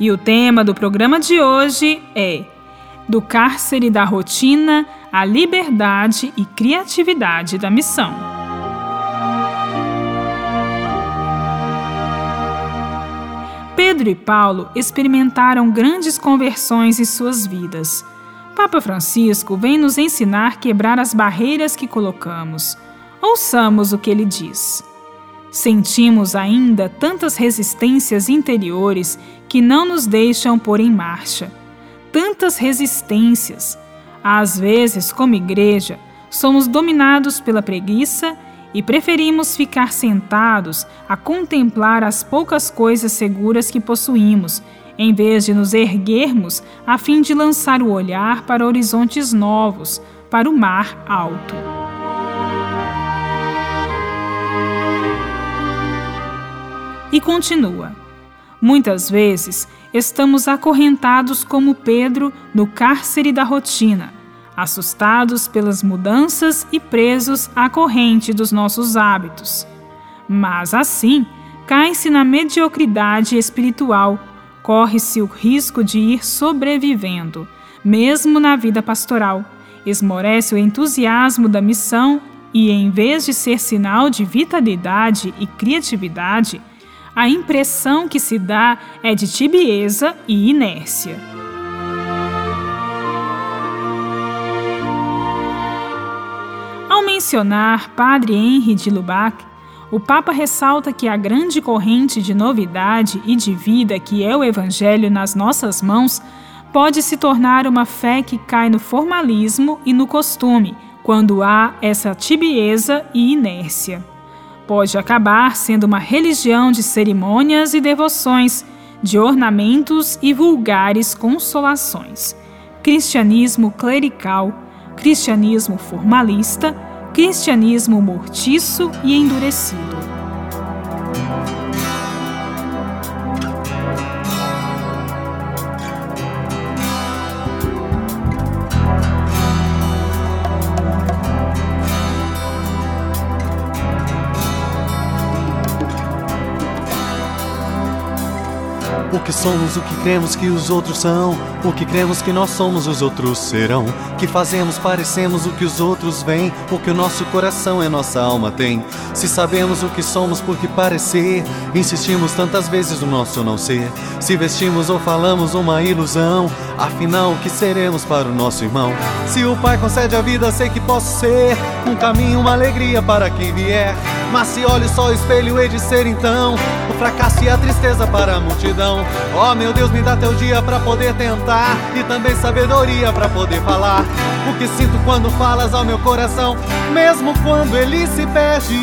E o tema do programa de hoje é Do cárcere da rotina à liberdade e criatividade da missão. Pedro e Paulo experimentaram grandes conversões em suas vidas. Papa Francisco vem nos ensinar a quebrar as barreiras que colocamos. Ouçamos o que ele diz. Sentimos ainda tantas resistências interiores que não nos deixam pôr em marcha. Tantas resistências. Às vezes, como igreja, somos dominados pela preguiça e preferimos ficar sentados a contemplar as poucas coisas seguras que possuímos, em vez de nos erguermos a fim de lançar o olhar para horizontes novos, para o mar alto. E continua. Muitas vezes estamos acorrentados como Pedro no cárcere da rotina, assustados pelas mudanças e presos à corrente dos nossos hábitos. Mas assim, cai-se na mediocridade espiritual, corre-se o risco de ir sobrevivendo, mesmo na vida pastoral, esmorece o entusiasmo da missão e, em vez de ser sinal de vitalidade e criatividade, a impressão que se dá é de tibieza e inércia. Ao mencionar Padre Henri de Lubac, o Papa ressalta que a grande corrente de novidade e de vida que é o Evangelho nas nossas mãos pode se tornar uma fé que cai no formalismo e no costume, quando há essa tibieza e inércia pode acabar sendo uma religião de cerimônias e devoções, de ornamentos e vulgares consolações. Cristianismo clerical, cristianismo formalista, cristianismo mortiço e endurecido. O que somos, o que cremos que os outros são, o que cremos que nós somos, os outros serão. Que fazemos, parecemos o que os outros veem, que o nosso coração e nossa alma tem. Se sabemos o que somos por que parecer, insistimos tantas vezes no nosso não ser. Se vestimos ou falamos uma ilusão, afinal, o que seremos para o nosso irmão? Se o Pai concede a vida, sei que posso ser um caminho, uma alegria para quem vier. Mas se olho só o espelho, hei de ser então o fracasso e a tristeza para a multidão. Oh meu Deus, me dá teu dia para poder tentar e também sabedoria para poder falar o que sinto quando falas ao meu coração, mesmo quando ele se perde.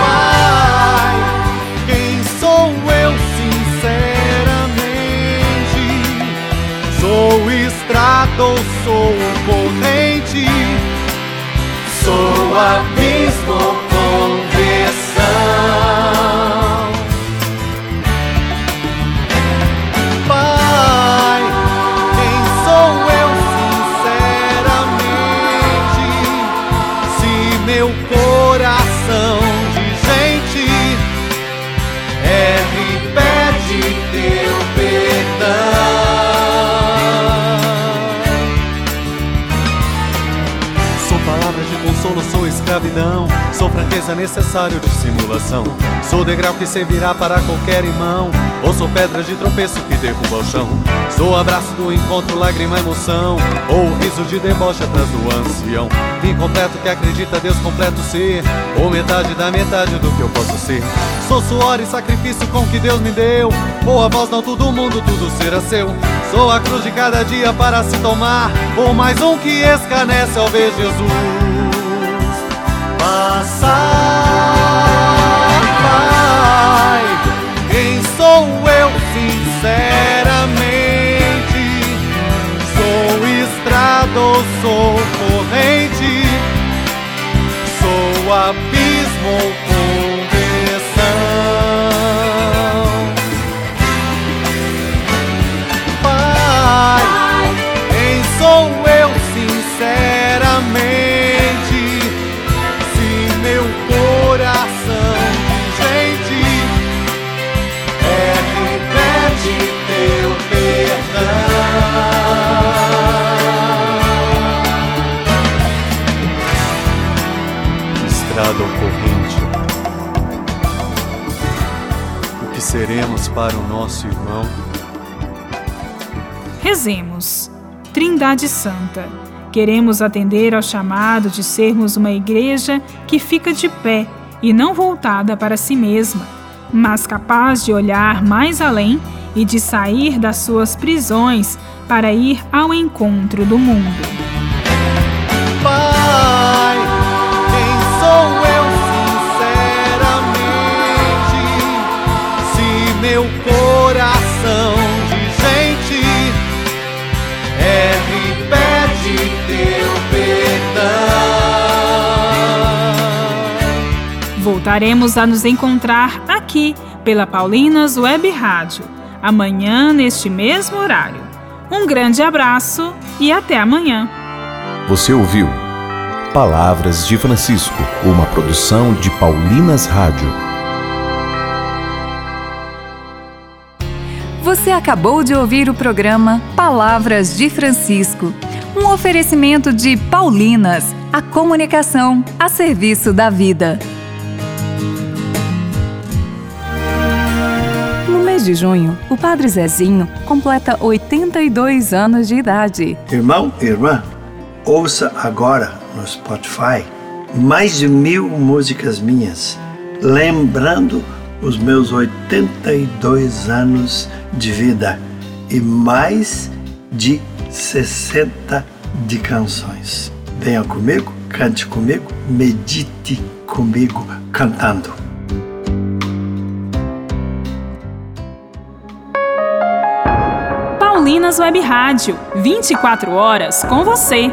Pai, quem sou eu sinceramente? Sou estrada ou sou corrente? Abismo Franqueza necessário de simulação. Sou degrau que servirá para qualquer irmão. Ou sou pedra de tropeço que derruba o chão. Sou abraço do encontro, lágrima, emoção. Ou riso de deboche atrás do ancião. Incompleto que acredita Deus completo ser. Ou metade da metade do que eu posso ser. Sou suor e sacrifício com que Deus me deu. Ou a voz não todo mundo, tudo será seu. Sou a cruz de cada dia para se tomar. Ou mais um que escarnece ao ver Jesus passar. Vai, quem sou eu sinceramente? Sou estrada ou sou corrente? Sou abismo ou que seremos para o nosso irmão. Rezemos. Trindade Santa, queremos atender ao chamado de sermos uma igreja que fica de pé e não voltada para si mesma, mas capaz de olhar mais além e de sair das suas prisões para ir ao encontro do mundo. Coração de gente erra e pede teu perdão. Voltaremos a nos encontrar aqui pela Paulinas Web Rádio, amanhã neste mesmo horário. Um grande abraço e até amanhã. Você ouviu Palavras de Francisco, uma produção de Paulinas Rádio. Você acabou de ouvir o programa Palavras de Francisco, um oferecimento de Paulinas, a comunicação a serviço da vida. No mês de junho, o Padre Zezinho completa 82 anos de idade. Irmão, irmã, ouça agora no Spotify mais de mil músicas minhas, lembrando os meus 82 anos de vida e mais de 60 de canções. Venha comigo, cante comigo, medite comigo cantando. Paulinas Web Rádio, 24 horas com você.